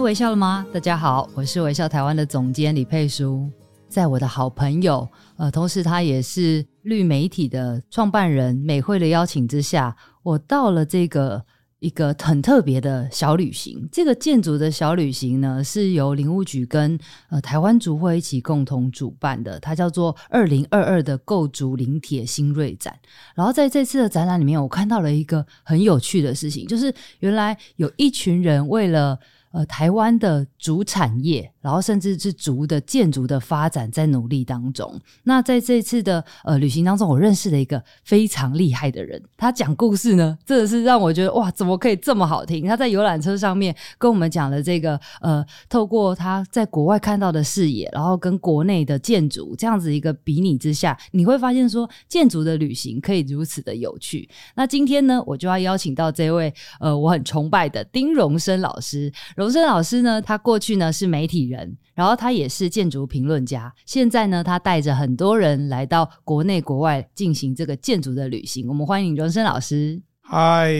微笑了吗？大家好，我是微笑台湾的总监李佩书，在我的好朋友，呃，同时他也是绿媒体的创办人美慧的邀请之下，我到了这个。一个很特别的小旅行，这个建筑的小旅行呢，是由林务局跟呃台湾竹会一起共同主办的，它叫做“二零二二的构筑林铁新锐展”。然后在这次的展览里面，我看到了一个很有趣的事情，就是原来有一群人为了呃台湾的竹产业。然后甚至是竹的建筑的发展在努力当中。那在这次的呃旅行当中，我认识了一个非常厉害的人。他讲故事呢，真的是让我觉得哇，怎么可以这么好听？他在游览车上面跟我们讲了这个呃，透过他在国外看到的视野，然后跟国内的建筑这样子一个比拟之下，你会发现说建筑的旅行可以如此的有趣。那今天呢，我就要邀请到这位呃我很崇拜的丁荣生老师。荣生老师呢，他过去呢是媒体人，然后他也是建筑评论家。现在呢，他带着很多人来到国内国外进行这个建筑的旅行。我们欢迎荣生老师。嗨，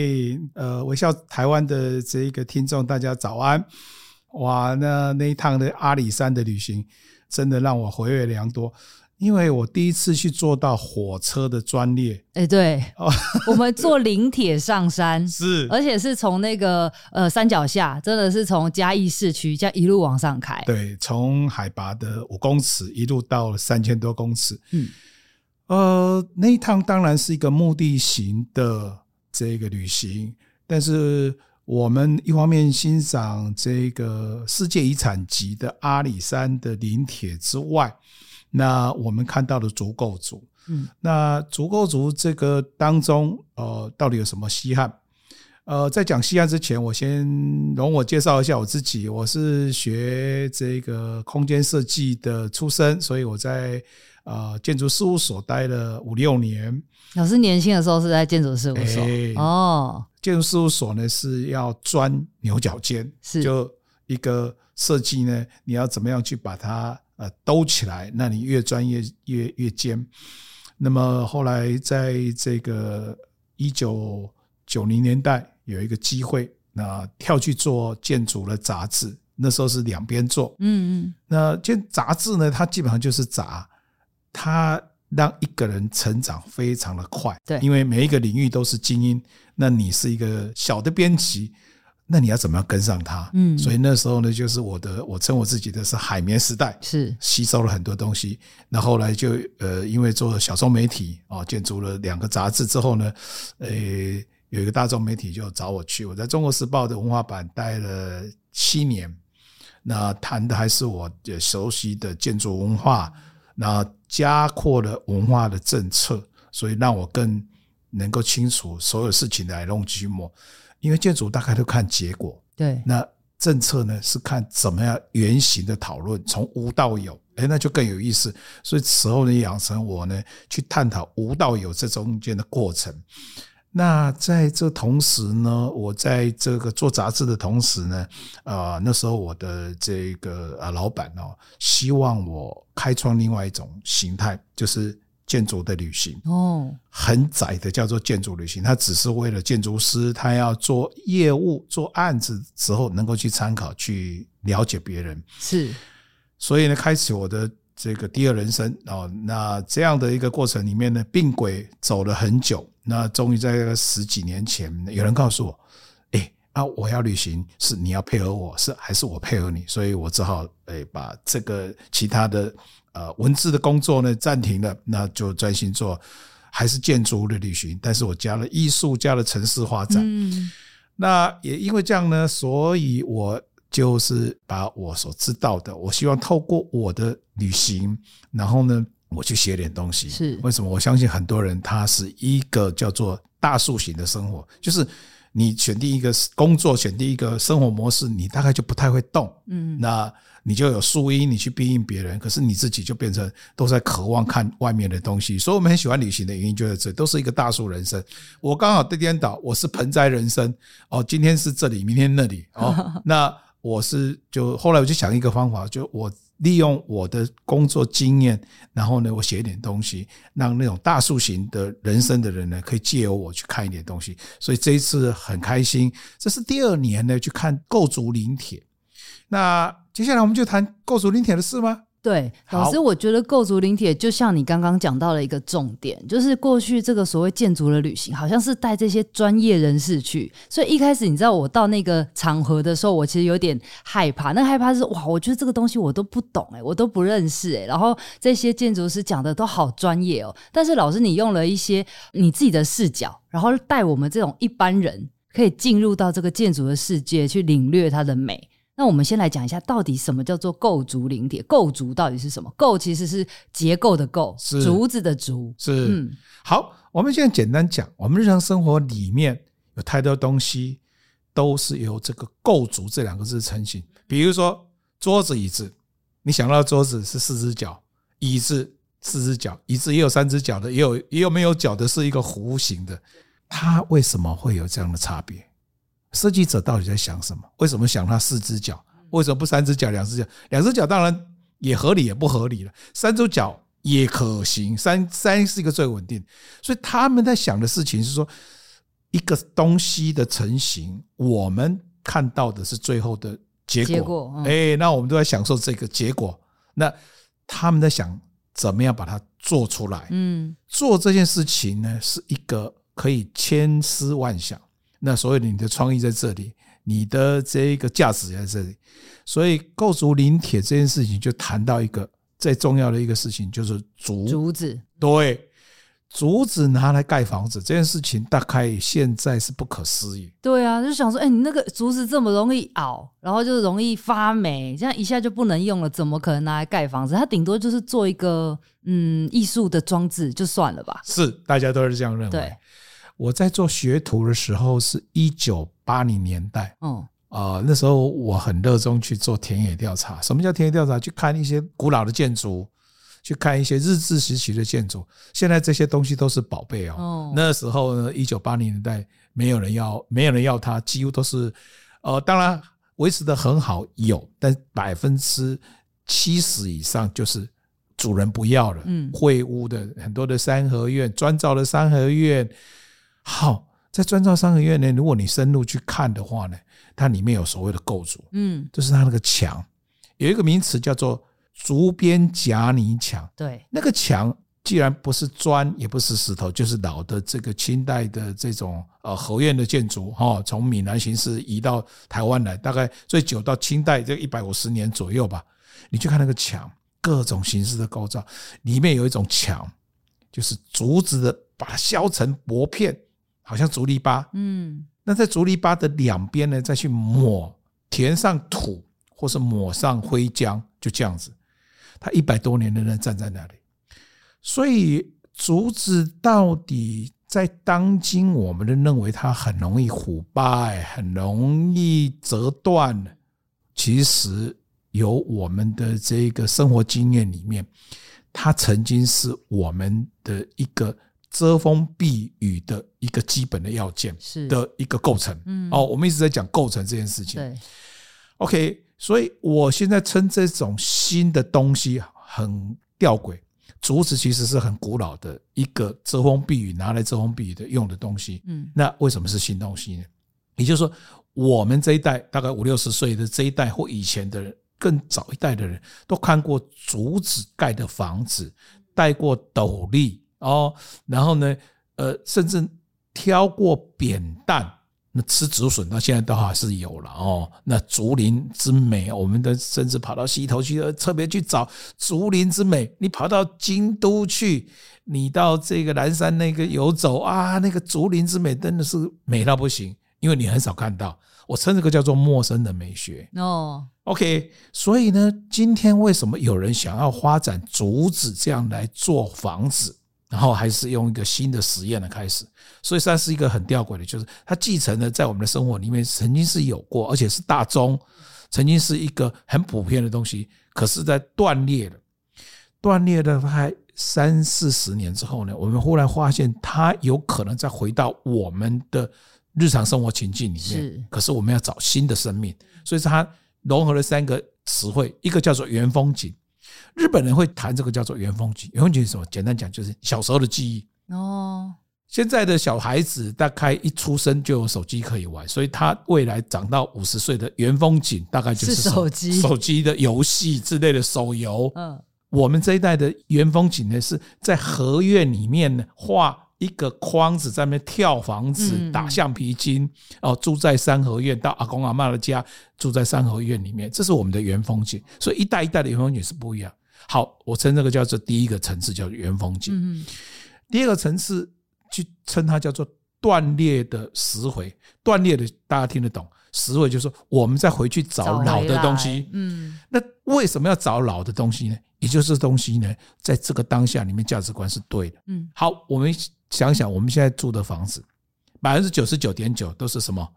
呃，微笑台湾的这一个听众，大家早安。哇，那那一趟的阿里山的旅行，真的让我回味良多。因为我第一次去坐到火车的专列，哎，对，我们坐林铁上山，是，而且是从那个呃山脚下，真的是从嘉义市区这样一路往上开，对，从海拔的五公尺一路到三千多公尺，嗯，呃，那一趟当然是一个目的型的这个旅行，但是我们一方面欣赏这个世界遗产级的阿里山的林铁之外。那我们看到的足够足，嗯，那足够足这个当中，呃，到底有什么稀罕？呃，在讲稀罕之前，我先容我介绍一下我自己。我是学这个空间设计的出身，所以我在呃建筑事务所待了五六年。老师年轻的时候是在建筑事务所、欸、哦，建筑事务所呢是要钻牛角尖，是就一个设计呢，你要怎么样去把它。呃，兜起来，那你越专业越越尖。那么后来在这个一九九零年代有一个机会，那跳去做建筑的杂志，那时候是两边做。嗯嗯。那建杂志呢，它基本上就是杂，它让一个人成长非常的快。对，因为每一个领域都是精英，那你是一个小的编辑。那你要怎么样跟上它？嗯，所以那时候呢，就是我的，我称我自己的是海绵时代，是吸收了很多东西。那后来就呃，因为做了小众媒体啊，建筑了两个杂志之后呢，呃，有一个大众媒体就找我去，我在中国时报的文化版待了七年。那谈的还是我熟悉的建筑文化，那加扩了文化的政策，所以让我更能够清楚所有事情的来龙去脉。因为建筑大概都看结果，对，那政策呢是看怎么样原型的讨论，从无到有，哎，那就更有意思。所以此后呢，养成我呢去探讨无到有这中间的过程。那在这同时呢，我在这个做杂志的同时呢，啊，那时候我的这个啊老板哦，希望我开创另外一种形态，就是。建筑的旅行哦，很窄的叫做建筑旅行，它只是为了建筑师，他要做业务、做案子之后能够去参考、去了解别人。是，所以呢，开始我的这个第二人生哦。那这样的一个过程里面呢，病轨走了很久，那终于在十几年前，有人告诉我，哎啊，我要旅行，是你要配合我，是还是我配合你？所以我只好哎把这个其他的呃文字的工作呢暂停了，那就专心做还是建筑的旅行，但是我加了艺术，加了城市发展。嗯，那也因为这样呢，所以我。就是把我所知道的，我希望透过我的旅行，然后呢，我去写点东西。是为什么？我相信很多人他是一个叫做大树型的生活，就是你选定一个工作，选定一个生活模式，你大概就不太会动。嗯，那你就有树荫，你去庇荫别人，可是你自己就变成都在渴望看外面的东西。所以我们很喜欢旅行的原因就在这，都是一个大树人生。我刚好对颠倒，我是盆栽人生。哦，今天是这里，明天那里。哦，那。我是就后来我就想一个方法，就我利用我的工作经验，然后呢，我写一点东西，让那种大树型的人生的人呢，可以借由我去看一点东西。所以这一次很开心，这是第二年呢去看构筑林铁。那接下来我们就谈构筑林铁的事吗？对，老师，我觉得构筑林铁就像你刚刚讲到了一个重点，就是过去这个所谓建筑的旅行，好像是带这些专业人士去，所以一开始你知道我到那个场合的时候，我其实有点害怕，那害怕是哇，我觉得这个东西我都不懂诶，我都不认识诶，然后这些建筑师讲的都好专业哦，但是老师你用了一些你自己的视角，然后带我们这种一般人可以进入到这个建筑的世界去领略它的美。那我们先来讲一下，到底什么叫做构竹林铁？构竹到底是什么？构其实是结构的构，是竹子的竹。是，嗯，好，我们现在简单讲，我们日常生活里面有太多东西都是由这个构竹这两个字成型。比如说桌子、椅子，你想到桌子是四只脚，椅子四只脚，椅子也有三只脚的，也有也有没有脚的，是一个弧形的。它为什么会有这样的差别？设计者到底在想什么？为什么想他四只脚？为什么不三只脚、两只脚？两只脚当然也合理，也不合理了。三只脚也可行，三三是一个最稳定。所以他们在想的事情是说，一个东西的成型，我们看到的是最后的结果。哎，那我们都在享受这个结果。那他们在想怎么样把它做出来？嗯，做这件事情呢，是一个可以千思万想。那所以你的创意在这里，你的这个价值在这里，所以构筑临铁这件事情就谈到一个最重要的一个事情，就是竹竹子。对，竹子拿来盖房子这件事情，大概现在是不可思议。对啊，就想说，哎，你那个竹子这么容易熬，然后就容易发霉，这样一下就不能用了，怎么可能拿来盖房子？它顶多就是做一个嗯艺术的装置就算了吧。是，大家都是这样认为。对。我在做学徒的时候是一九八零年代，嗯，啊，那时候我很热衷去做田野调查。什么叫田野调查？去看一些古老的建筑，去看一些日治时期的建筑。现在这些东西都是宝贝哦。那时候呢，一九八零年代没有人要，没有人要它，几乎都是，呃，当然维持的很好，有，但百分之七十以上就是主人不要了，嗯，会屋的很多的三合院，砖造的三合院。好，在砖造三合院呢，如果你深入去看的话呢，它里面有所谓的构筑，嗯，就是它那个墙有一个名词叫做竹编夹泥墙。对，那个墙既然不是砖，也不是石头，就是老的这个清代的这种呃合院的建筑哈，从闽南形式移到台湾来，大概最久到清代这一百五十年左右吧。你去看那个墙，各种形式的构造，里面有一种墙，就是竹子的，把它削成薄片。好像竹篱笆，嗯，那在竹篱笆的两边呢，再去抹填上土，或是抹上灰浆，就这样子。它一百多年仍然站在那里。所以竹子到底在当今，我们都认为它很容易腐败，很容易折断。其实有我们的这个生活经验里面，它曾经是我们的一个。遮风避雨的一个基本的要件，是的一个构成。嗯，哦，我们一直在讲构成这件事情。对，OK，所以我现在称这种新的东西很吊诡。竹子其实是很古老的一个遮风避雨，拿来遮风避雨的用的东西。嗯，那为什么是新东西呢？也就是说，我们这一代大概五六十岁的这一代或以前的人，更早一代的人都看过竹子盖的房子，戴过斗笠哦，然后呢，呃，甚至挑过扁担。那吃竹笋到现在都还是有了哦。那竹林之美，我们的甚至跑到西头去，特别去找竹林之美。你跑到京都去，你到这个南山那个游走啊，那个竹林之美真的是美到不行，因为你很少看到。我称这个叫做陌生的美学哦。OK，所以呢，今天为什么有人想要发展竹子这样来做房子？然后还是用一个新的实验的开始，所以算是一个很吊诡的，就是它继承了在我们的生活里面曾经是有过，而且是大宗，曾经是一个很普遍的东西，可是，在断裂了，断裂了大概三四十年之后呢，我们忽然发现它有可能再回到我们的日常生活情境里面，可是我们要找新的生命，所以它融合了三个词汇，一个叫做原风景。日本人会谈这个叫做原风景，原风景是什么？简单讲就是小时候的记忆哦。现在的小孩子大概一出生就有手机可以玩，所以他未来长到五十岁的原风景大概就是手机、手机的游戏之类的手游。嗯，我们这一代的原风景呢，是在合院里面呢画。一个筐子在那边跳房子、打橡皮筋哦，住在三合院，到阿公阿嬷的家，住在三合院里面，这是我们的原风景。所以一代一代的原风景是不一样。好，我称这个叫做第一个层次叫做原风景。第二个层次去称它叫做断裂的拾回。断裂的大家听得懂，拾回就是说我们再回去找老的东西。嗯，那为什么要找老的东西呢？也就是东西呢，在这个当下里面价值观是对的。嗯，好，我们。想想我们现在住的房子，百分之九十九点九都是什么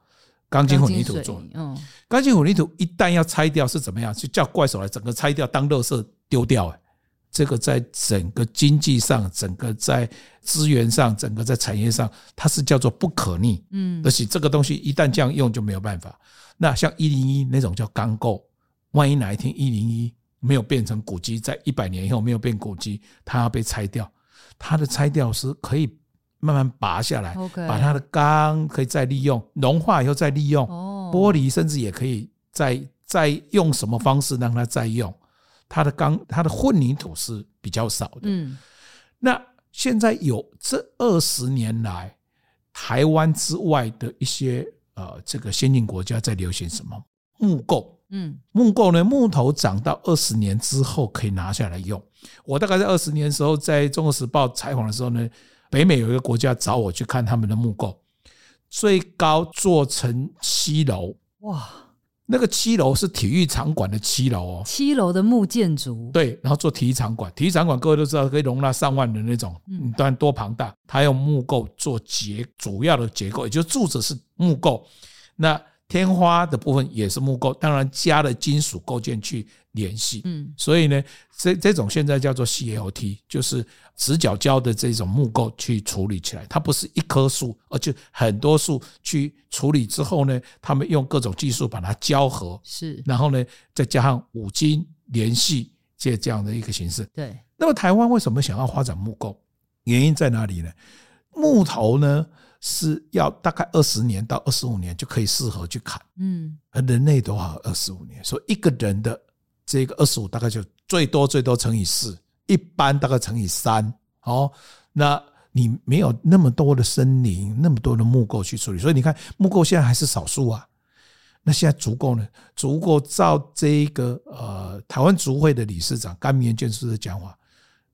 钢筋混凝土做的。嗯，钢筋混凝土一旦要拆掉是怎么样？就叫怪手来整个拆掉当垃圾丢掉。哎，这个在整个经济上、整个在资源上、整个在产业上，它是叫做不可逆。嗯，而且这个东西一旦这样用就没有办法。那像一零一那种叫钢构，万一哪一天一零一没有变成古迹，在一百年以后没有变古迹，它要被拆掉，它的拆掉是可以。慢慢拔下来，把它的钢可以再利用，融化以后再利用，玻璃甚至也可以再再用什么方式让它再用。它的钢，它的混凝土是比较少的。嗯，那现在有这二十年来，台湾之外的一些呃这个先进国家在流行什么木构？嗯，木构呢，木头长到二十年之后可以拿下来用。我大概在二十年的时候，在中国时报采访的时候呢。北美有一个国家找我去看他们的木构，最高做成七楼哇！那个七楼是体育场馆的七楼哦，七楼的木建筑对，然后做体育场馆，体育场馆各位都知道可以容纳上万人那种，嗯，当然多庞大。它用木构做结主要的结构，也就是柱子是木构，那天花的部分也是木构，当然加了金属构件去联系。嗯，所以呢，这这种现在叫做 CLT，就是。直角胶的这种木构去处理起来，它不是一棵树，而且很多树去处理之后呢，他们用各种技术把它胶合，是，然后呢，再加上五金联系，这这样的一个形式。对。那么台湾为什么想要发展木构？原因在哪里呢？木头呢是要大概二十年到二十五年就可以适合去砍，嗯，而人类多少二十五年，所以一个人的这个二十五大概就最多最多乘以四。一般大概乘以三，哦，那你没有那么多的森林，那么多的木构去处理，所以你看木构现在还是少数啊。那现在足够呢？足够照这一个呃台湾竹会的理事长甘明建筑师的讲法，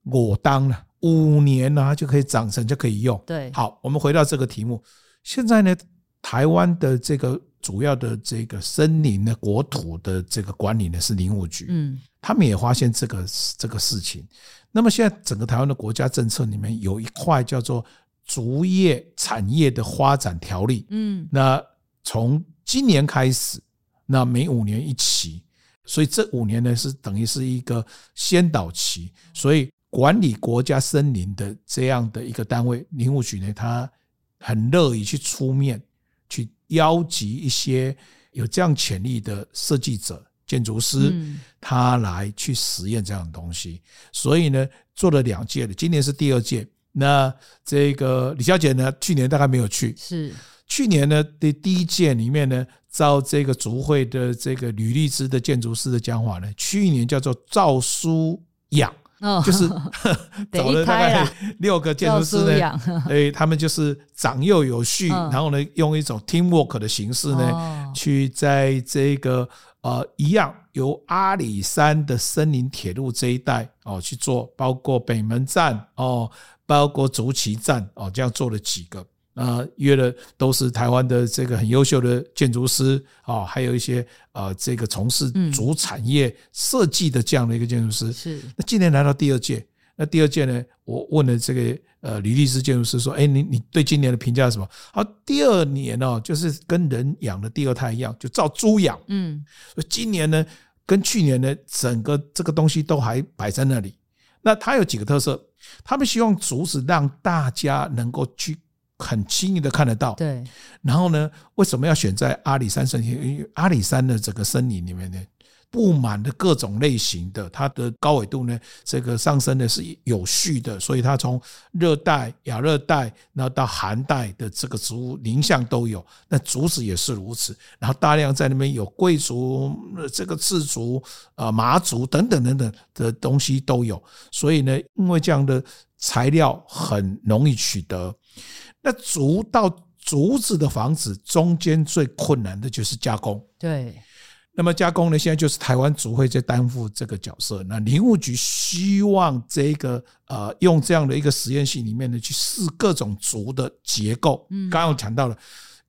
我当了五年呢就可以长成就可以用。对，好，我们回到这个题目，现在呢台湾的这个主要的这个森林的国土的这个管理呢是林务局，嗯。他们也发现这个这个事情，那么现在整个台湾的国家政策里面有一块叫做竹业产业的发展条例，嗯，那从今年开始，那每五年一期，所以这五年呢是等于是一个先导期，所以管理国家森林的这样的一个单位，林务局呢，他很乐意去出面去邀集一些有这样潜力的设计者。建筑师，他来去实验这样的东西，所以呢，做了两届了，今年是第二届。那这个李小姐呢，去年大概没有去，是去年呢的第一届里面呢，照这个竹会的这个吕立之的建筑师的讲法呢，去年叫做赵书养。哦，就是 找了大概 六个建筑师呢，哎，他们就是长幼有序，然后呢，用一种 teamwork 的形式呢，去在这个呃一样由阿里山的森林铁路这一带哦去做，包括北门站哦，包括竹崎站哦，这样做了几个。啊，约了都是台湾的这个很优秀的建筑师啊，还有一些呃，这个从事主产业设计的这样的一个建筑师。是。那今年来到第二届，那第二届呢，我问了这个呃李律师建筑师说：“哎，你你对今年的评价是什么？”好，第二年哦，就是跟人养的第二胎一样，就照猪养。嗯。所以今年呢，跟去年呢，整个这个东西都还摆在那里。那它有几个特色？他们希望竹子让大家能够去。很轻易的看得到，对。然后呢，为什么要选在阿里山森林？因为阿里山的整个森林里面呢，布满的各种类型的，它的高纬度呢，这个上升的是有序的，所以它从热带、亚热带，然后到寒带的这个植物林相都有。那竹子也是如此，然后大量在那边有贵族、这个赤竹、啊麻竹等等等等的东西都有。所以呢，因为这样的材料很容易取得。那竹到竹子的房子中间最困难的就是加工。对，那么加工呢，现在就是台湾竹会在担负这个角色。那林务局希望这个呃，用这样的一个实验性里面呢，去试各种竹的结构。嗯，刚刚我讲到了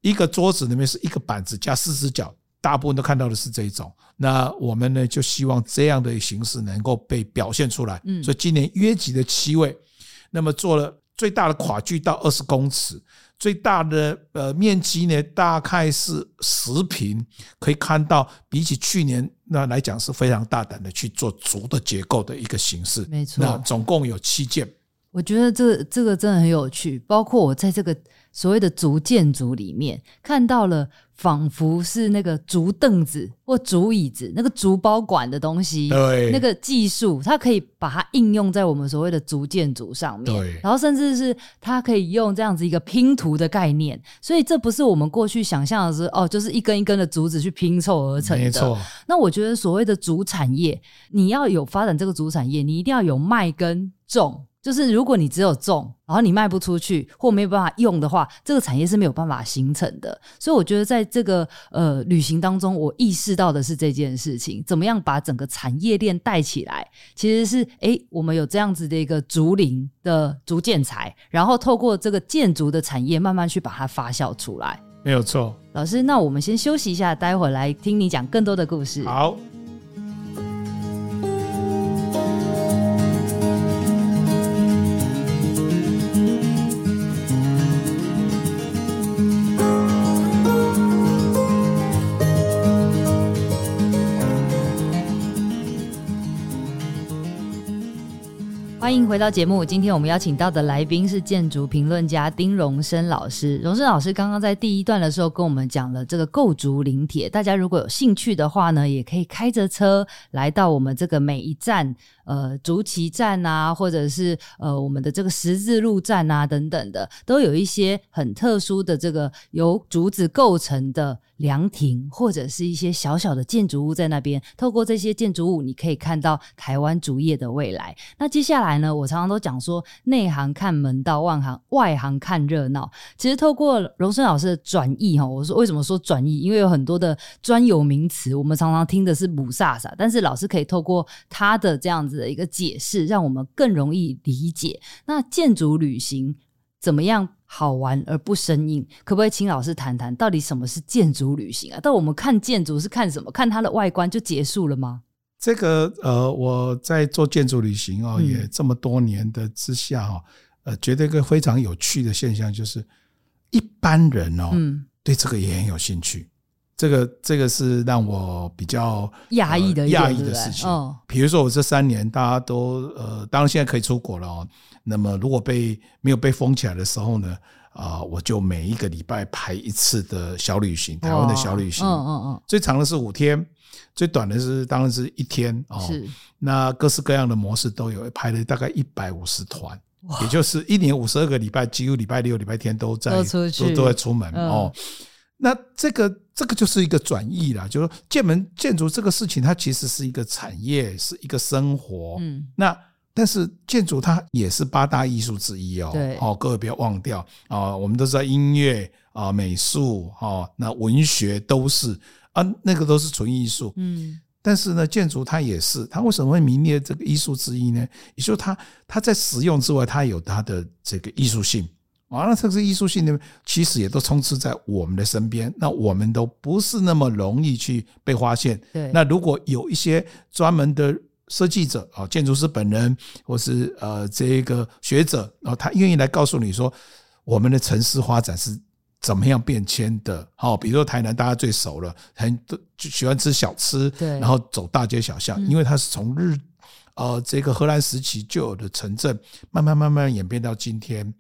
一个桌子里面是一个板子加四只脚，大部分都看到的是这一种。那我们呢，就希望这样的形式能够被表现出来。嗯，所以今年约集的七位，那么做了。最大的跨距到二十公尺，最大的呃面积呢，大概是十平，可以看到比起去年那来讲是非常大胆的去做竹的结构的一个形式。没错，那总共有七件。我觉得这这个真的很有趣，包括我在这个所谓的竹建筑里面看到了。仿佛是那个竹凳子或竹椅子，那个竹包管的东西，对，那个技术，它可以把它应用在我们所谓的竹建筑上面，对，然后甚至是它可以用这样子一个拼图的概念，所以这不是我们过去想象的是哦，就是一根一根的竹子去拼凑而成的。没错。那我觉得所谓的竹产业，你要有发展这个竹产业，你一定要有卖跟种。就是如果你只有种，然后你卖不出去或没有办法用的话，这个产业是没有办法形成的。所以我觉得在这个呃旅行当中，我意识到的是这件事情，怎么样把整个产业链带起来，其实是诶，我们有这样子的一个竹林的竹建材，然后透过这个建筑的产业慢慢去把它发酵出来。没有错，老师，那我们先休息一下，待会儿来听你讲更多的故事。好。欢迎回到节目。今天我们邀请到的来宾是建筑评论家丁荣生老师。荣生老师刚刚在第一段的时候跟我们讲了这个构竹临铁，大家如果有兴趣的话呢，也可以开着车来到我们这个每一站。呃，竹崎站啊，或者是呃，我们的这个十字路站啊，等等的，都有一些很特殊的这个由竹子构成的凉亭，或者是一些小小的建筑物在那边。透过这些建筑物，你可以看到台湾竹业的未来。那接下来呢，我常常都讲说，内行看门道，外行外行看热闹。其实透过荣生老师的转译哈，我说为什么说转译？因为有很多的专有名词，我们常常听的是母萨萨，但是老师可以透过他的这样子。的一个解释，让我们更容易理解。那建筑旅行怎么样好玩而不生硬？可不可以请老师谈谈，到底什么是建筑旅行啊？但我们看建筑是看什么？看它的外观就结束了吗？这个呃，我在做建筑旅行哦，也这么多年的之下哈，呃，觉得一个非常有趣的现象就是，一般人哦，嗯，对这个也很有兴趣。这个这个是让我比较讶异的讶异的事情。比如说我这三年大家都呃，当然现在可以出国了哦。那么如果被没有被封起来的时候呢，啊，我就每一个礼拜排一次的小旅行，台湾的小旅行。嗯嗯嗯。最长的是五天，最短的是当然是一天哦。是。那各式各样的模式都有，排了大概一百五十团。也就是一年五十二个礼拜，几乎礼拜六、礼拜天都在都都都在出门、嗯、哦。那这个这个就是一个转移啦，就是说建门建筑这个事情，它其实是一个产业，是一个生活。嗯，那但是建筑它也是八大艺术之一哦。对，哦，各位不要忘掉啊，我们都知道音乐啊、美术啊、那文学都是啊，那个都是纯艺术。嗯，但是呢，建筑它也是，它为什么会名列这个艺术之一呢？也就是它它在实用之外，它有它的这个艺术性。啊，那这个艺术性呢，其实也都充斥在我们的身边。那我们都不是那么容易去被发现。对。那如果有一些专门的设计者啊，建筑师本人，或是呃这个学者，然后他愿意来告诉你说，我们的城市发展是怎么样变迁的。好，比如说台南大家最熟了，很多就喜欢吃小吃，对。然后走大街小巷，因为它是从日呃这个荷兰时期就有的城镇，慢慢慢慢演变到今天。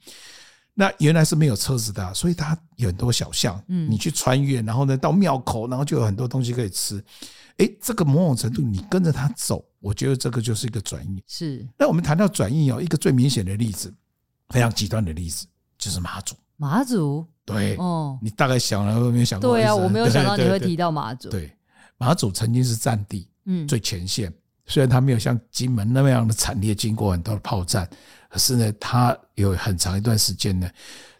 那原来是没有车子的，所以它有很多小巷，嗯，你去穿越，然后呢到庙口，然后就有很多东西可以吃。哎，这个某种程度你跟着它走，我觉得这个就是一个转移。是。那我们谈到转移哦，一个最明显的例子，非常极端的例子，就是马祖。马祖。对。哦。你大概想了没有想过？对啊，我没有 想到你会提到马祖。对，马祖曾经是战地，嗯，最前线。虽然它没有像金门那么样的惨烈，经过很多的炮战。可是呢，它有很长一段时间呢，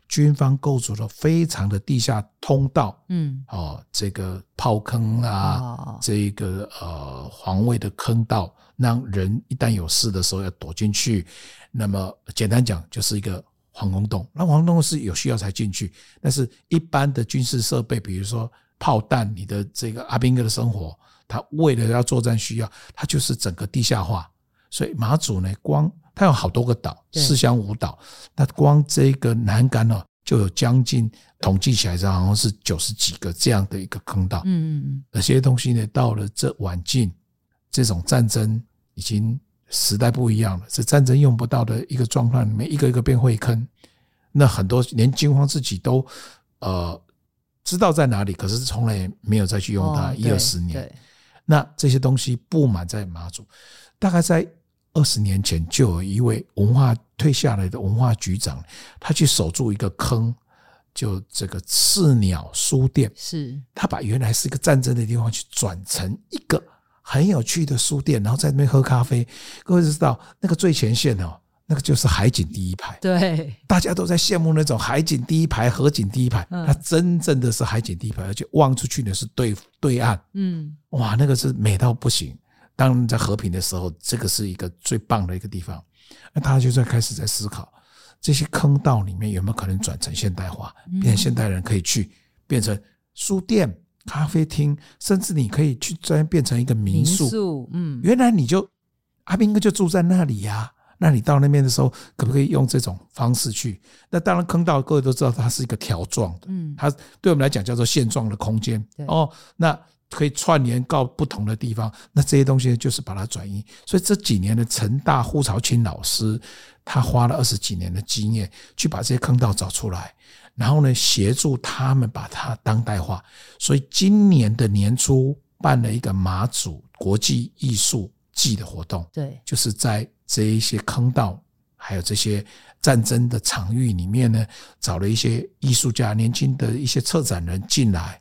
军方构筑了非常的地下通道，嗯，哦，这个炮坑啊，这个呃防卫的坑道，让人一旦有事的时候要躲进去。那么简单讲，就是一个防空洞。那防空洞是有需要才进去，但是一般的军事设备，比如说炮弹，你的这个阿兵哥的生活，他为了要作战需要，他就是整个地下化。所以马祖呢，光它有好多个岛，四乡五岛。那光这个南竿哦，就有将近统计起来是好像是九十几个这样的一个坑道。嗯嗯嗯。这些东西呢，到了这晚近，这种战争已经时代不一样了，这战争用不到的一个状况里面，一个一个变废坑。那很多连军方自己都呃知道在哪里，可是从来没有再去用它一二十年。那这些东西布满在马祖，大概在。二十年前就有一位文化退下来的文化局长，他去守住一个坑，就这个赤鸟书店，是他把原来是一个战争的地方去转成一个很有趣的书店，然后在那边喝咖啡。各位知道那个最前线哦，那个就是海景第一排，对，大家都在羡慕那种海景第一排、河景第一排，它真正的是海景第一排，而且望出去的是对对岸，嗯，哇，那个是美到不行。当在和平的时候，这个是一个最棒的一个地方。那大家就在开始在思考，这些坑道里面有没有可能转成现代化，变成现代人可以去变成书店、咖啡厅，甚至你可以去专变成一个民宿。嗯，原来你就阿斌哥就住在那里呀。那你到那边的时候，可不可以用这种方式去？那当然，坑道各位都知道，它是一个条状的。嗯，它对我们来讲叫做线状的空间。哦，那。可以串联到不同的地方，那这些东西就是把它转移。所以这几年的成大胡朝清老师，他花了二十几年的经验去把这些坑道找出来，然后呢，协助他们把它当代化。所以今年的年初办了一个马祖国际艺术季的活动，对，就是在这一些坑道还有这些战争的场域里面呢，找了一些艺术家、年轻的一些策展人进来。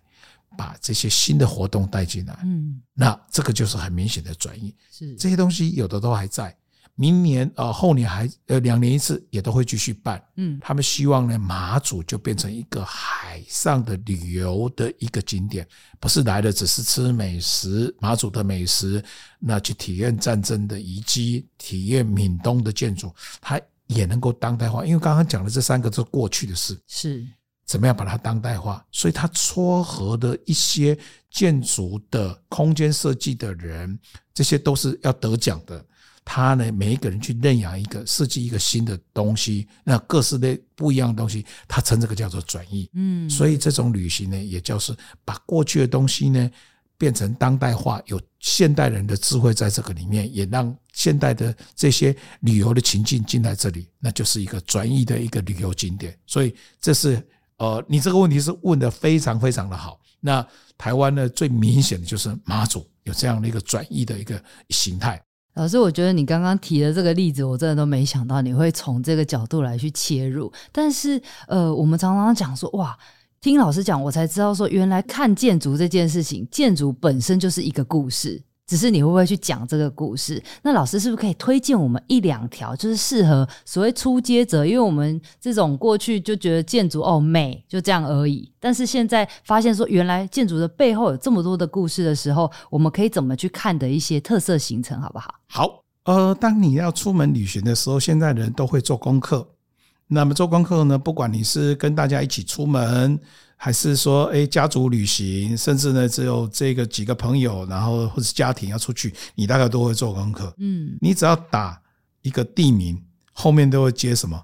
把这些新的活动带进来，嗯，那这个就是很明显的转移。是这些东西有的都还在，明年呃后年还呃两年一次也都会继续办。嗯，他们希望呢马祖就变成一个海上的旅游的一个景点，不是来的只是吃美食，马祖的美食，那去体验战争的遗迹，体验闽东的建筑，它也能够当代化。因为刚刚讲的这三个是过去的事，是。怎么样把它当代化？所以它撮合的一些建筑的空间设计的人，这些都是要得奖的。他呢，每一个人去认养一个设计一个新的东西，那各式的不一样的东西，他称这个叫做转移。嗯，所以这种旅行呢，也就是把过去的东西呢变成当代化，有现代人的智慧在这个里面，也让现代的这些旅游的情境进来这里，那就是一个转移的一个旅游景点。所以这是。呃，你这个问题是问的非常非常的好。那台湾呢，最明显的就是马祖有这样的一个转移的一个形态。老师，我觉得你刚刚提的这个例子，我真的都没想到你会从这个角度来去切入。但是，呃，我们常常讲说，哇，听老师讲，我才知道说，原来看建筑这件事情，建筑本身就是一个故事。只是你会不会去讲这个故事？那老师是不是可以推荐我们一两条，就是适合所谓初阶者？因为我们这种过去就觉得建筑哦美，就这样而已。但是现在发现说，原来建筑的背后有这么多的故事的时候，我们可以怎么去看的一些特色行程，好不好？好，呃，当你要出门旅行的时候，现在人都会做功课。那么做功课呢，不管你是跟大家一起出门。还是说，哎，家族旅行，甚至呢，只有这个几个朋友，然后或者家庭要出去，你大概都会做功课。嗯，你只要打一个地名，后面都会接什么？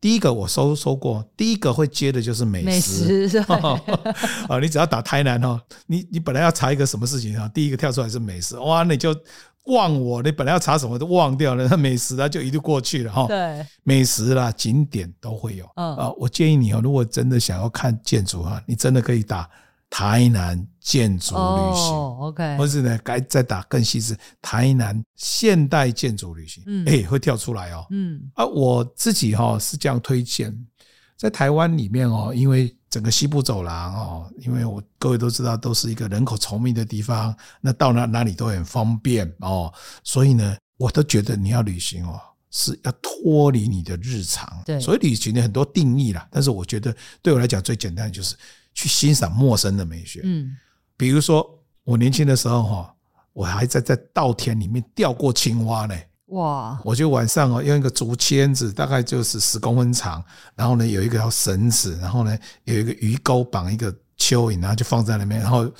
第一个我搜搜过，第一个会接的就是美食。啊，你只要打台南哦，你你本来要查一个什么事情啊，第一个跳出来是美食，哇，你就。忘我，你本来要查什么都忘掉了，那美食啊就一路过去了哈。对，美食啦，景点都会有。嗯啊，我建议你哦，如果真的想要看建筑哈，你真的可以打台南建筑旅行。哦，OK。或是呢，该再打更细致，台南现代建筑旅行。嗯，哎，会跳出来哦。嗯啊，我自己哈是这样推荐，在台湾里面哦，因为。整个西部走廊哦，因为我各位都知道，都是一个人口稠密的地方，那到哪哪里都很方便哦，所以呢，我都觉得你要旅行哦，是要脱离你的日常。对，所以旅行的很多定义啦，但是我觉得对我来讲最简单的就是去欣赏陌生的美学。嗯，比如说我年轻的时候哈，我还在在稻田里面钓过青蛙呢。哇！我就晚上哦，用一个竹签子，大概就是十公分长，然后呢有一个条绳子，然后呢有一个鱼钩绑一个蚯蚓，然后就放在那边，然后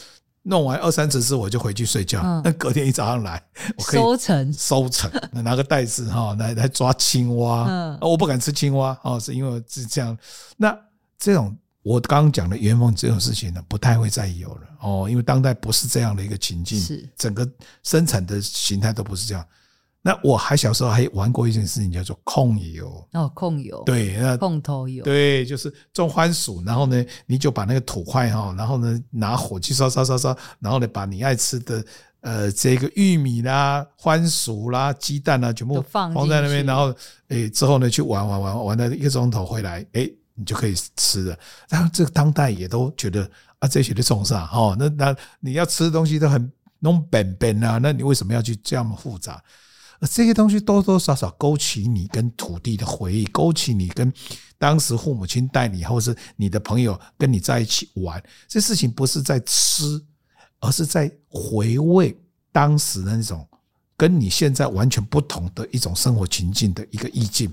弄完二三十只我就回去睡觉。那、嗯、隔天一早上来，我可以收成收成，拿个袋子哈来来抓青蛙。嗯，我不敢吃青蛙哦，是因为是这样。那这种我刚刚讲的原风这种事情呢，不太会再有了哦，因为当代不是这样的一个情境，是整个生产的形态都不是这样。那我还小时候还玩过一件事情，叫做控油哦，控油对，那控头油对，就是种番薯，然后呢，你就把那个土块哈，然后呢拿火去烧烧烧烧，然后呢把你爱吃的呃这个玉米啦、番薯啦、鸡蛋啦，全部放在那边，然后诶之后呢去玩玩玩玩了一个钟头回来，诶你就可以吃了。然后这个当代也都觉得啊这些都种啥哈，那那你要吃的东西都很弄本本啊，那你为什么要去这样复杂？这些东西多多少少勾起你跟土地的回忆，勾起你跟当时父母亲带你，或是你的朋友跟你在一起玩。这事情不是在吃，而是在回味当时的那种跟你现在完全不同的一种生活情境的一个意境。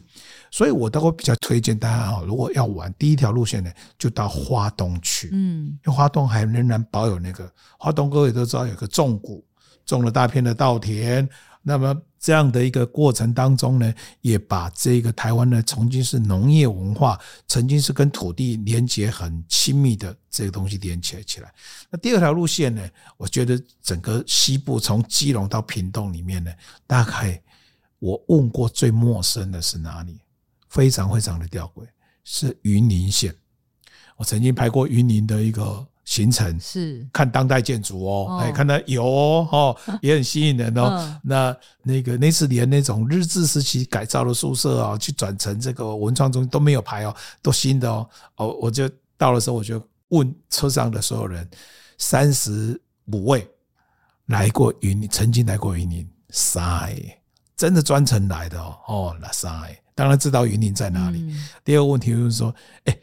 所以我都会比较推荐大家哈，如果要玩第一条路线呢，就到花东去。嗯，因为花东还仍然保有那个花东，各位都知道有个纵谷，种了大片的稻田。那么这样的一个过程当中呢，也把这个台湾呢曾经是农业文化，曾经是跟土地连接很亲密的这个东西连接起来。那第二条路线呢，我觉得整个西部从基隆到屏东里面呢，大概我问过最陌生的是哪里？非常非常的吊诡，是云林县。我曾经拍过云林的一个。行程是看当代建筑哦，哎，看到有哦，也很吸引人哦。那那个那次连那种日治时期改造的宿舍啊，去转成这个文创中心都没有排哦，都新的哦。哦，我就到的时候我就问车上的所有人，三十五位来过云林，曾经来过云林，塞，真的专程来的哦。哦，那塞，当然知道云林在哪里。第二个问题就是说，哎。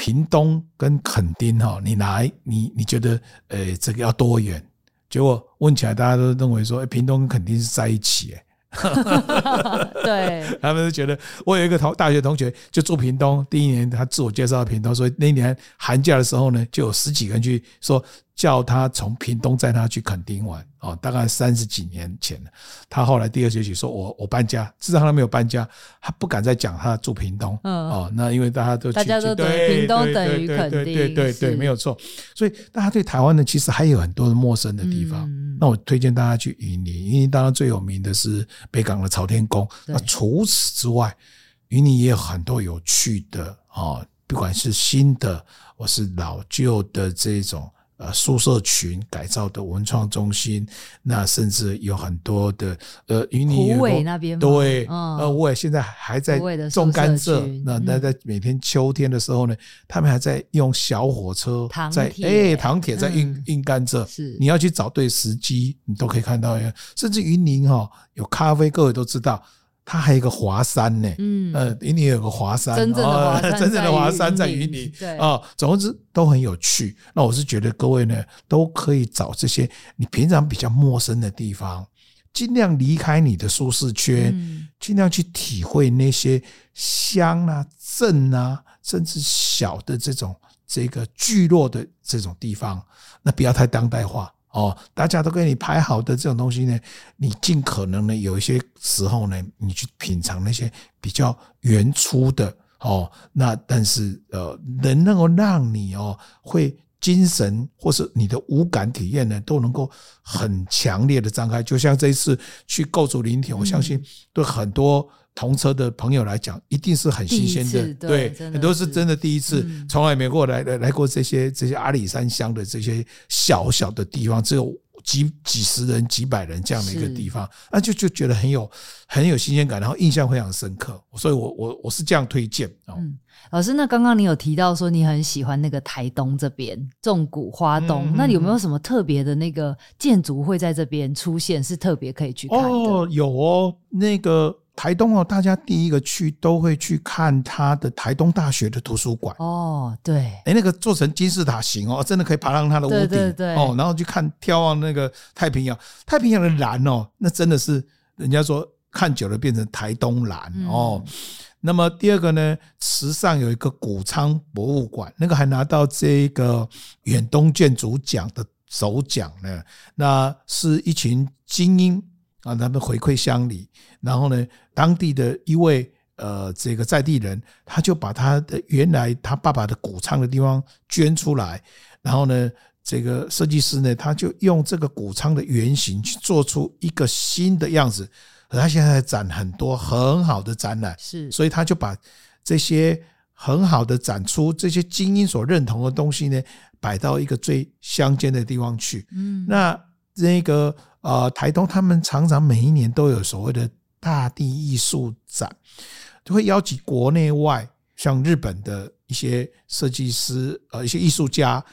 屏东跟垦丁哈，你来你你觉得呃这个要多远？结果问起来，大家都认为说，屏东跟垦丁是在一起哎。对，他们就觉得我有一个同大学同学就住屏东，第一年他自我介绍到屏东，所以那年寒假的时候呢，就有十几个人去说。叫他从屏东载他去垦丁玩哦，大概三十几年前了。他后来第二学期说：“我我搬家。”至少他没有搬家，他不敢再讲他住屏东。嗯哦，那因为大家都大家都对屏东等于垦丁，对对对对，没有错。所以大家对台湾呢，其实还有很多的陌生的地方。那我推荐大家去云林，云林当然最有名的是北港的朝天宫。那除此之外，云林也有很多有趣的哦，不管是新的或是老旧的这种。呃宿舍群改造的文创中心，那甚至有很多的呃云林虎尾那边对，呃我也现在还在种甘蔗，那那在每天秋天的时候呢，他们还在用小火车在哎糖铁在运运甘蔗，是。你要去找对时机，你都可以看到，甚至云林哈有咖啡，各位都知道。它还有一个华山呢，嗯，呃，云林有个华山，真正的 真正的华山在云林，对啊，总之都很有趣。那我是觉得各位呢，都可以找这些你平常比较陌生的地方，尽量离开你的舒适圈，尽量去体会那些乡啊、镇啊，甚至小的这种这个聚落的这种地方，那不要太当代化。哦，大家都给你排好的这种东西呢，你尽可能呢，有一些时候呢，你去品尝那些比较原初的哦，那但是呃，能能够让你哦，会精神或是你的五感体验呢，都能够很强烈的张开。就像这一次去构筑林田，我相信对很多。同车的朋友来讲，一定是很新鲜的，对，很多是真的第一次，从来没过来来来过这些这些阿里山乡的这些小小的地方，只有几几十人、几百人这样的一个地方，那就就觉得很有很有新鲜感，然后印象非常深刻，所以我我我是这样推荐。嗯，老师，那刚刚你有提到说你很喜欢那个台东这边纵谷花东，那有没有什么特别的那个建筑会在这边出现，是特别可以去看的？哦，有哦，那个。台东哦，大家第一个去都会去看他的台东大学的图书馆哦，对，哎，那个做成金字塔形哦，真的可以爬上它的屋顶，对对对哦，然后去看眺望那个太平洋，太平洋的蓝哦，那真的是人家说看久了变成台东蓝哦。那么第二个呢，池上有一个谷仓博物馆，那个还拿到这个远东建筑奖的首奖呢，那是一群精英。啊，他们回馈乡里，然后呢，当地的一位呃，这个在地人，他就把他的原来他爸爸的谷仓的地方捐出来，然后呢，这个设计师呢，他就用这个谷仓的原型去做出一个新的样子，他现在展很多很好的展览，是，所以他就把这些很好的展出这些精英所认同的东西呢，摆到一个最乡间的地方去，嗯，那那个。呃，台东他们常常每一年都有所谓的大地艺术展，就会邀请国内外像日本的一些设计师、呃一些艺术家，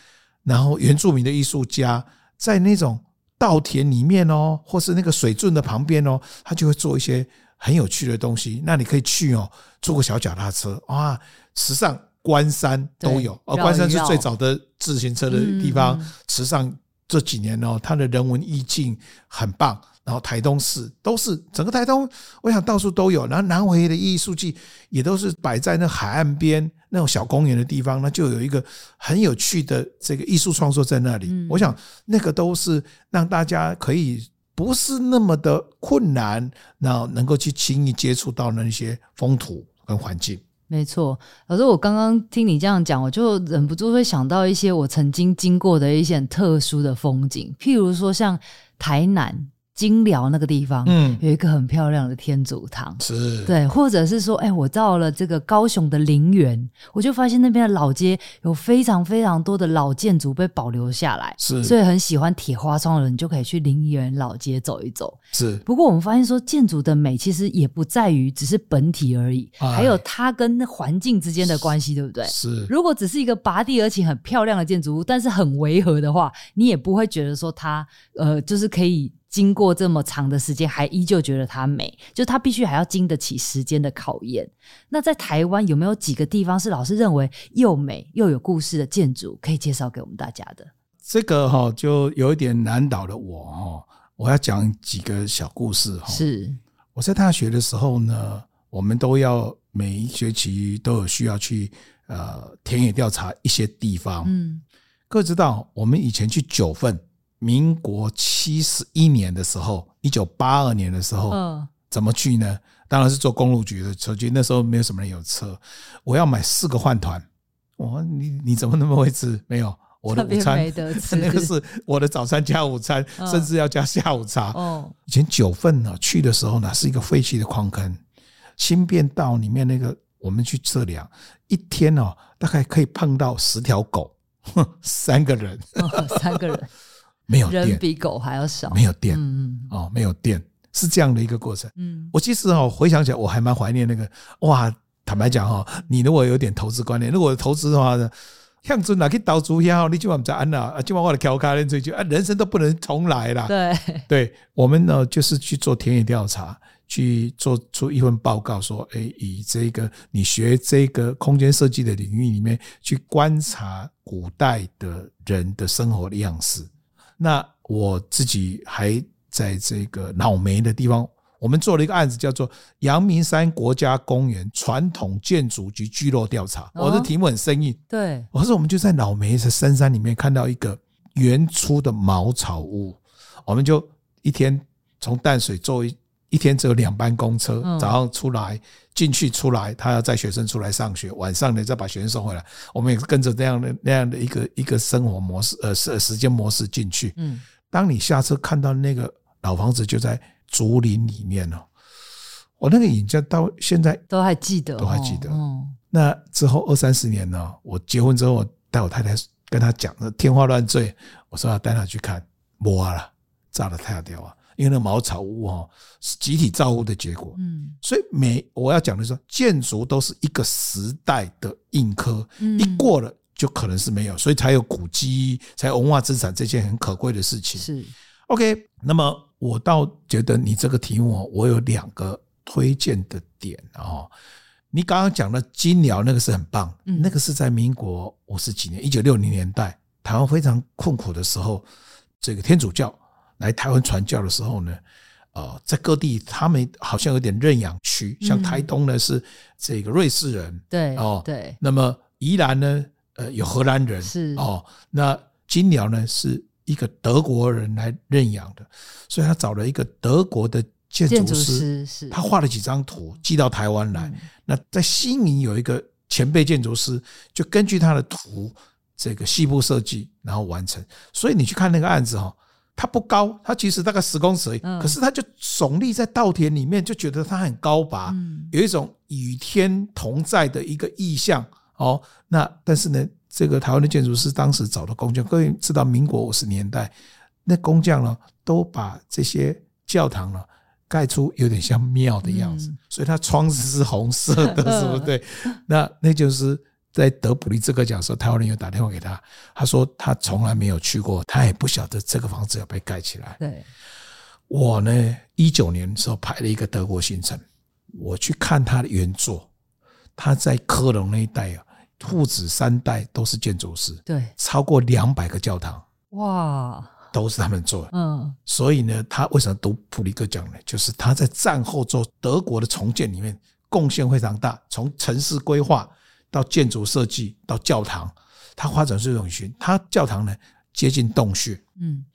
然后原住民的艺术家，在那种稻田里面哦，或是那个水圳的旁边哦，他就会做一些很有趣的东西。那你可以去哦，坐个小脚踏车啊，池上关山都有，而关山是最早的自行车的地方，池上。这几年哦，它的人文意境很棒。然后台东市都是整个台东，我想到处都有。然后南回的艺术季也都是摆在那海岸边那种小公园的地方，那就有一个很有趣的这个艺术创作在那里。我想那个都是让大家可以不是那么的困难，然后能够去轻易接触到那些风土跟环境。没错，可是，我刚刚听你这样讲，我就忍不住会想到一些我曾经经过的一些很特殊的风景，譬如说像台南。金辽那个地方，嗯，有一个很漂亮的天主堂，是，对，或者是说，哎，我到了这个高雄的林园，我就发现那边的老街有非常非常多的老建筑被保留下来，是，所以很喜欢铁花窗的人就可以去林园老街走一走，是。不过我们发现说，建筑的美其实也不在于只是本体而已，还有它跟环境之间的关系，对不对？是。如果只是一个拔地而起很漂亮的建筑物，但是很违和的话，你也不会觉得说它，呃，就是可以。经过这么长的时间，还依旧觉得它美，就它必须还要经得起时间的考验。那在台湾有没有几个地方是老师认为又美又有故事的建筑，可以介绍给我们大家的？这个哈就有一点难倒了我哈，我要讲几个小故事哈。是我在大学的时候呢，我们都要每一学期都有需要去呃田野调查一些地方。嗯，各位知道我们以前去九份。民国七十一年的时候，一九八二年的时候，嗯，怎么去呢？当然是坐公路局的车去。那时候没有什么人有车，我要买四个饭团。我你你怎么那么会吃？没有，我的午餐 那个是我的早餐加午餐，甚至要加下午茶。哦，以前九份呢，去的时候呢，是一个废弃的矿坑，新店道里面那个，我们去测量，一天哦，大概可以碰到十条狗。三个人，哦、三个人没有电，人比狗还要少，没有电，嗯哦，没有电，是这样的一个过程。嗯，我其实哦，回想起来，我还蛮怀念那个哇。坦白讲哈，你如果有点投资观念，如果投资的话呢，像尊哪去倒猪呀？你今晚在安娜啊，今晚我的调卡练追求啊，人生都不能重来了。对，对，我们呢就是去做田野调查，去做出一份报告，说，哎，以这个你学这个空间设计的领域里面去观察古代的人的生活的样式。那我自己还在这个老梅的地方。我们做了一个案子，叫做阳明山国家公园传统建筑及聚落调查。我的题目很生硬，对，我说我们就在老梅的深山里面看到一个原初的茅草屋，我们就一天从淡水坐一一天只有两班公车，早上出来进去出来，他要载学生出来上学，晚上呢再把学生送回来。我们也跟着那样的那样的一个一个生活模式，呃，时时间模式进去。嗯，当你下车看到那个老房子就在。竹林里面哦，我那个影像到现在都还记得，都还记得。那之后二三十年呢，我结婚之后，我带我太太跟她讲的天花乱坠，我说要带她去看，摸了，炸了太阳掉啊！因为那茅草屋哦，是集体造屋的结果。嗯，所以每我要讲的是说，建筑都是一个时代的印刻，一过了就可能是没有，所以才有古迹，才有文化资产这件很可贵的事情。是 OK，那么。我倒觉得你这个题目，我有两个推荐的点哦。你刚刚讲的金寮那个是很棒，那个是在民国五十几年，一九六零年代，台湾非常困苦的时候，这个天主教来台湾传教的时候呢，呃，在各地他们好像有点认养区，像台东呢是这个瑞士人，对哦，对，那么宜兰呢，呃，有荷兰人，是哦，那金鸟呢是。一个德国人来认养的，所以他找了一个德国的建筑师，他画了几张图寄到台湾来。那在西宁有一个前辈建筑师，就根据他的图这个细部设计，然后完成。所以你去看那个案子哈，它不高，它其实大概十公尺而已，可是它就耸立在稻田里面，就觉得它很高拔，有一种与天同在的一个意象哦。那但是呢？这个台湾的建筑师当时找的工匠，各位知道，民国五十年代，那工匠呢，都把这些教堂呢盖出有点像庙的样子，所以它窗子是红色的，是不是？对。那那就是在得普利兹克奖的时候，台湾人有打电话给他，他说他从来没有去过，他也不晓得这个房子要被盖起来。对。我呢，一九年的时候排了一个德国行程，我去看他的原作，他在科隆那一带啊。父子三代都是建筑师，对，超过两百个教堂，哇，都是他们做的。嗯，所以呢，他为什么读普利克奖呢？就是他在战后做德国的重建里面贡献非常大，从城市规划到建筑设计到教堂，它发展是一种型。他教堂呢接近洞穴，嗯，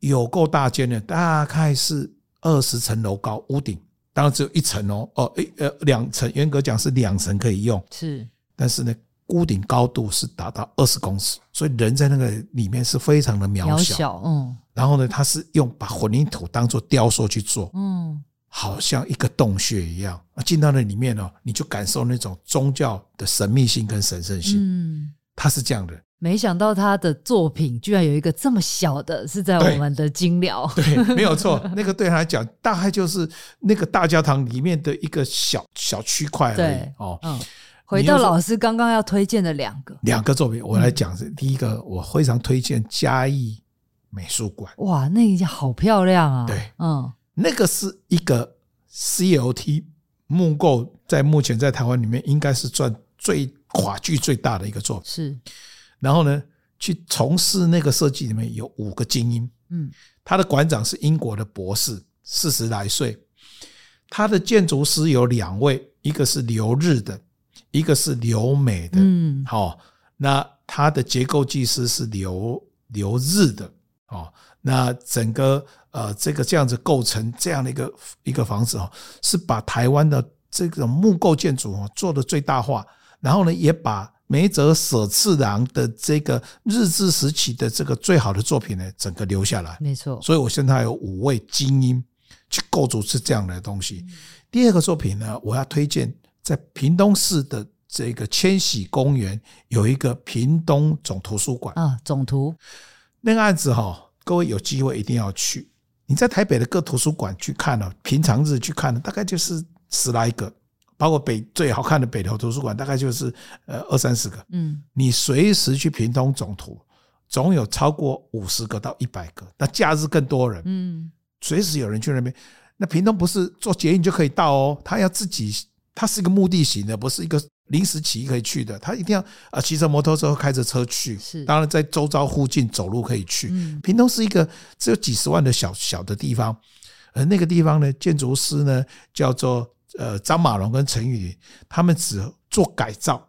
有够大间的，大概是二十层楼高，屋顶当然只有一层哦，哦，诶，呃，两层，严格讲是两层可以用，是。但是呢，屋顶高度是达到二十公尺，所以人在那个里面是非常的渺小。渺小，嗯。然后呢，它是用把混凝土当做雕塑去做，嗯，好像一个洞穴一样。啊，进到那里面呢，你就感受那种宗教的神秘性跟神圣性。嗯，它是这样的。没想到他的作品居然有一个这么小的，是在我们的金寮。对，没有错，那个对他来讲，大概就是那个大教堂里面的一个小小区块而已。哦，嗯。回到老师刚刚要推荐的两个两个作品，我来讲。是第一个，我非常推荐嘉义美术馆。哇，那一家好漂亮啊！对，嗯，那个是一个 CLT 木构，在目前在台湾里面应该是赚最跨距最大的一个作品。是，然后呢，去从事那个设计里面有五个精英。嗯，他的馆长是英国的博士，四十来岁。他的建筑师有两位，一个是留日的。一个是留美的，嗯，好，那他的结构技师是留留日的，哦，那整个呃这个这样子构成这样的一个一个房子哦，是把台湾的这个木构建筑哦做的最大化，然后呢也把梅泽舍次郎的这个日治时期的这个最好的作品呢整个留下来，没错，所以我现在有五位精英去构筑是这样的东西。第二个作品呢，我要推荐。在屏东市的这个千禧公园有一个屏东总图书馆啊，总图那个案子哈，各位有机会一定要去。你在台北的各图书馆去看了，平常日去看了，大概就是十来个，包括北最好看的北投图书馆，大概就是呃二三十个。嗯，你随时去屏东总图，总有超过五十个到一百个，那假日更多人。嗯，随时有人去那边。那屏东不是坐捷运就可以到哦，他要自己，它是一个目的型的，不是一个。临时起意可以去的，他一定要啊骑着摩托车开着车去。是，当然在周遭附近走路可以去。屏东是一个只有几十万的小小的地方，而那个地方呢，建筑师呢叫做呃张马龙跟陈玉林，他们只做改造。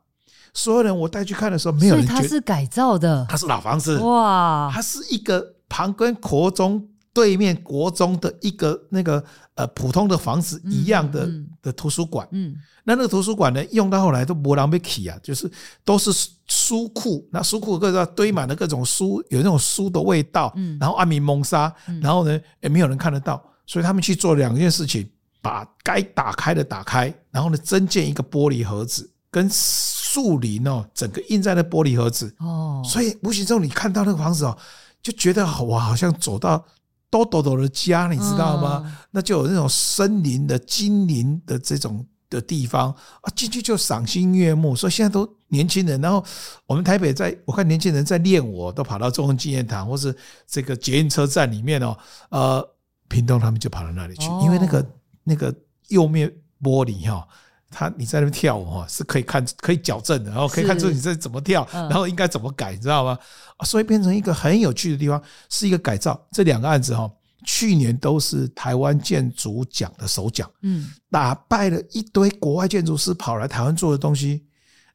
所有人我带去看的时候，没有人觉得他是改造的，他是老房子哇，他是一个旁跟国中对面国中的一个那个呃普通的房子一样的的图书馆。嗯。那那个图书馆呢，用到后来都没人被起啊，就是都是书库，那书库各个堆满了各种书，有那种书的味道，嗯然后暗密蒙沙，然后呢也没有人看得到，所以他们去做两件事情，把该打开的打开，然后呢增建一个玻璃盒子，跟树林哦整个印在那玻璃盒子哦，所以无形中你看到那个房子哦，就觉得哇好像走到多朵朵的家，你知道吗？那就有那种森林的精灵的这种。的地方啊，进去就赏心悦目。所以现在都年轻人，然后我们台北在，我看年轻人在练我，都跑到中央纪念堂或是这个捷运车站里面哦。呃，屏东他们就跑到那里去，因为那个那个釉面玻璃哈，他你在那边跳舞哈是可以看可以矫正的，然后可以看出你在怎么跳，然后应该怎么改，你知道吗？所以变成一个很有趣的地方，是一个改造。这两个案子哈。去年都是台湾建筑奖的首奖，嗯，打败了一堆国外建筑师跑来台湾做的东西。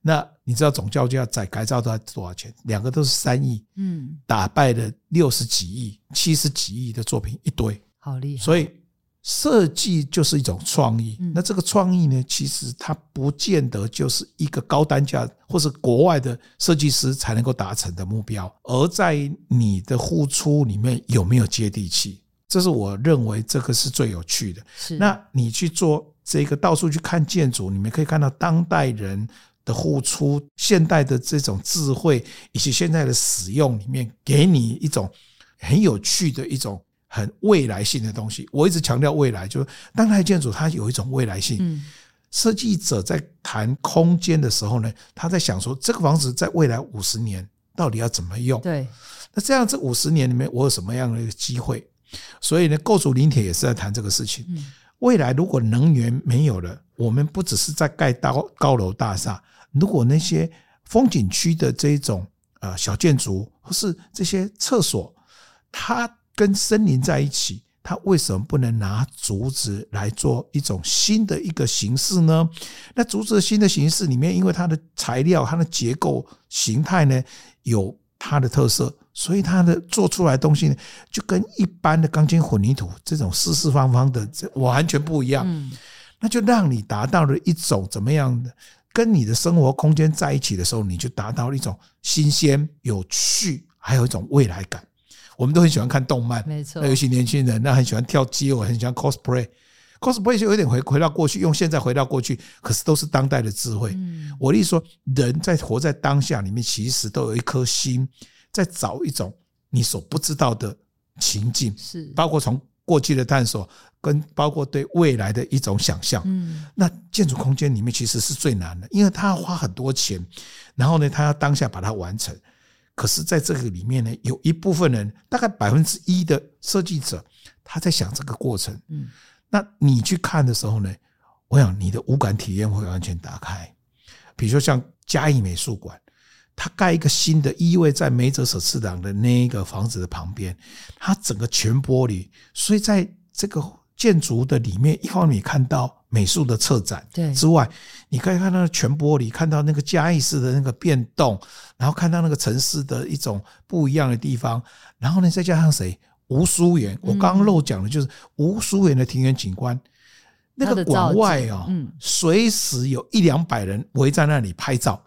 那你知道总交价在改造都要多少钱？两个都是三亿，嗯，打败了六十几亿、七十几亿的作品一堆，好厉害。所以设计就是一种创意。那这个创意呢，其实它不见得就是一个高单价或是国外的设计师才能够达成的目标，而在你的付出里面有没有接地气？这是我认为这个是最有趣的。是，那你去做这个到处去看建筑，你们可以看到当代人的付出、现代的这种智慧以及现在的使用里面，给你一种很有趣的一种很未来性的东西。我一直强调未来，就是当代建筑它有一种未来性。嗯，设计者在谈空间的时候呢，他在想说这个房子在未来五十年到底要怎么用？对，那这样这五十年里面，我有什么样的一个机会？所以呢，构筑林铁也是在谈这个事情。未来如果能源没有了，我们不只是在盖高高楼大厦，如果那些风景区的这种呃小建筑或是这些厕所，它跟森林在一起，它为什么不能拿竹子来做一种新的一个形式呢？那竹子的新的形式里面，因为它的材料、它的结构形态呢，有它的特色。所以它的做出来的东西呢，就跟一般的钢筋混凝土这种四四方方的这完全不一样。嗯，那就让你达到了一种怎么样的，跟你的生活空间在一起的时候，你就达到一种新鲜、有趣，还有一种未来感。我们都很喜欢看动漫，没错。那尤其年轻人，那很喜欢跳街舞，很喜欢 cosplay，cosplay 就有点回回到过去，用现在回到过去，可是都是当代的智慧。嗯，我的意思说，人在活在当下里面，其实都有一颗心。在找一种你所不知道的情境，是包括从过去的探索，跟包括对未来的一种想象。嗯，那建筑空间里面其实是最难的，因为他要花很多钱，然后呢，他要当下把它完成。可是，在这个里面呢，有一部分人，大概百分之一的设计者，他在想这个过程。嗯，那你去看的时候呢，我想你的五感体验会完全打开。比如说像嘉义美术馆。它盖一个新的，依偎在梅泽舍次郎的那一个房子的旁边，它整个全玻璃，所以在这个建筑的里面，一方面你看到美术的策展，对。之外，你可以看到全玻璃，看到那个嘉义市的那个变动，然后看到那个城市的一种不一样的地方，然后呢，再加上谁？吴淑媛，我刚刚漏讲的就是吴淑媛的庭园景观，那个馆外哦，随时有一两百人围在那里拍照。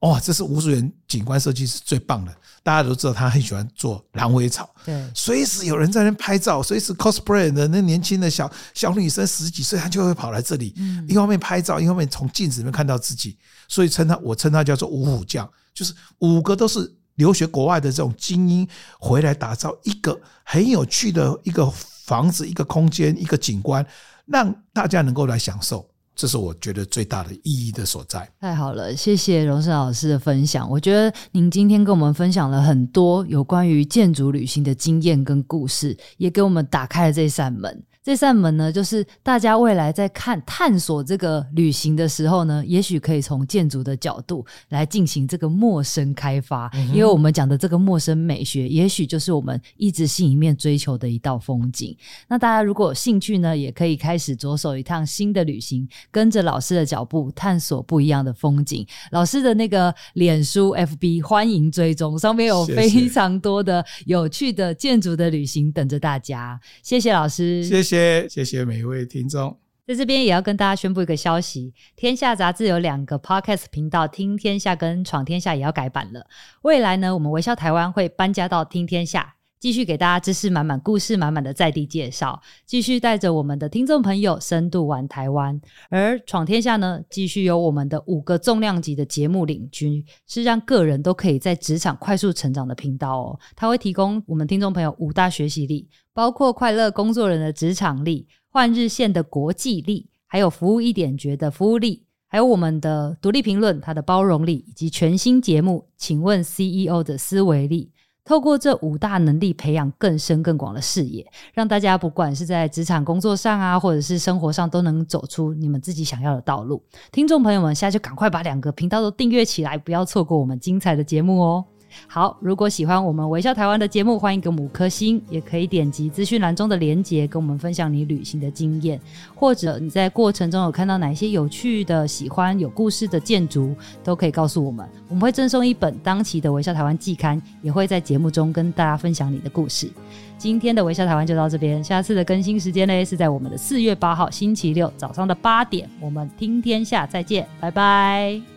哦，这是吴淑媛景观设计是最棒的。大家都知道他很喜欢做狼尾草，对，随时有人在那拍照，随时 cosplay 的那年轻的小小女生十几岁，她就会跑来这里，一方面拍照，一方面从镜子里面看到自己，所以称他，我称他叫做五虎将，就是五个都是留学国外的这种精英回来打造一个很有趣的一个房子、一个空间、一个景观，让大家能够来享受。这是我觉得最大的意义的所在。太好了，谢谢荣盛老师的分享。我觉得您今天跟我们分享了很多有关于建筑旅行的经验跟故事，也给我们打开了这扇门。这扇门呢，就是大家未来在看探索这个旅行的时候呢，也许可以从建筑的角度来进行这个陌生开发，嗯、因为我们讲的这个陌生美学，也许就是我们一直心里面追求的一道风景。那大家如果有兴趣呢，也可以开始着手一趟新的旅行，跟着老师的脚步探索不一样的风景。老师的那个脸书 FB 欢迎追踪，上面有非常多的有趣的建筑的旅行等着大家。谢谢老师，谢谢。谢谢谢每一位听众，在这边也要跟大家宣布一个消息：天下杂志有两个 podcast 频道，听天下跟闯天下也要改版了。未来呢，我们微笑台湾会搬家到听天下，继续给大家知识满满、故事满满的在地介绍，继续带着我们的听众朋友深度玩台湾。而闯天下呢，继续有我们的五个重量级的节目领军，是让个人都可以在职场快速成长的频道哦。它会提供我们听众朋友五大学习力。包括快乐工作人的职场力、换日线的国际力，还有服务一点觉的服务力，还有我们的独立评论它的包容力，以及全新节目，请问 CEO 的思维力。透过这五大能力，培养更深更广的视野，让大家不管是在职场工作上啊，或者是生活上，都能走出你们自己想要的道路。听众朋友们，现在就赶快把两个频道都订阅起来，不要错过我们精彩的节目哦。好，如果喜欢我们微笑台湾的节目，欢迎给我们五颗星，也可以点击资讯栏中的连结，跟我们分享你旅行的经验，或者你在过程中有看到哪些有趣的、喜欢有故事的建筑，都可以告诉我们，我们会赠送一本当期的微笑台湾季刊，也会在节目中跟大家分享你的故事。今天的微笑台湾就到这边，下次的更新时间呢是在我们的四月八号星期六早上的八点，我们听天下再见，拜拜。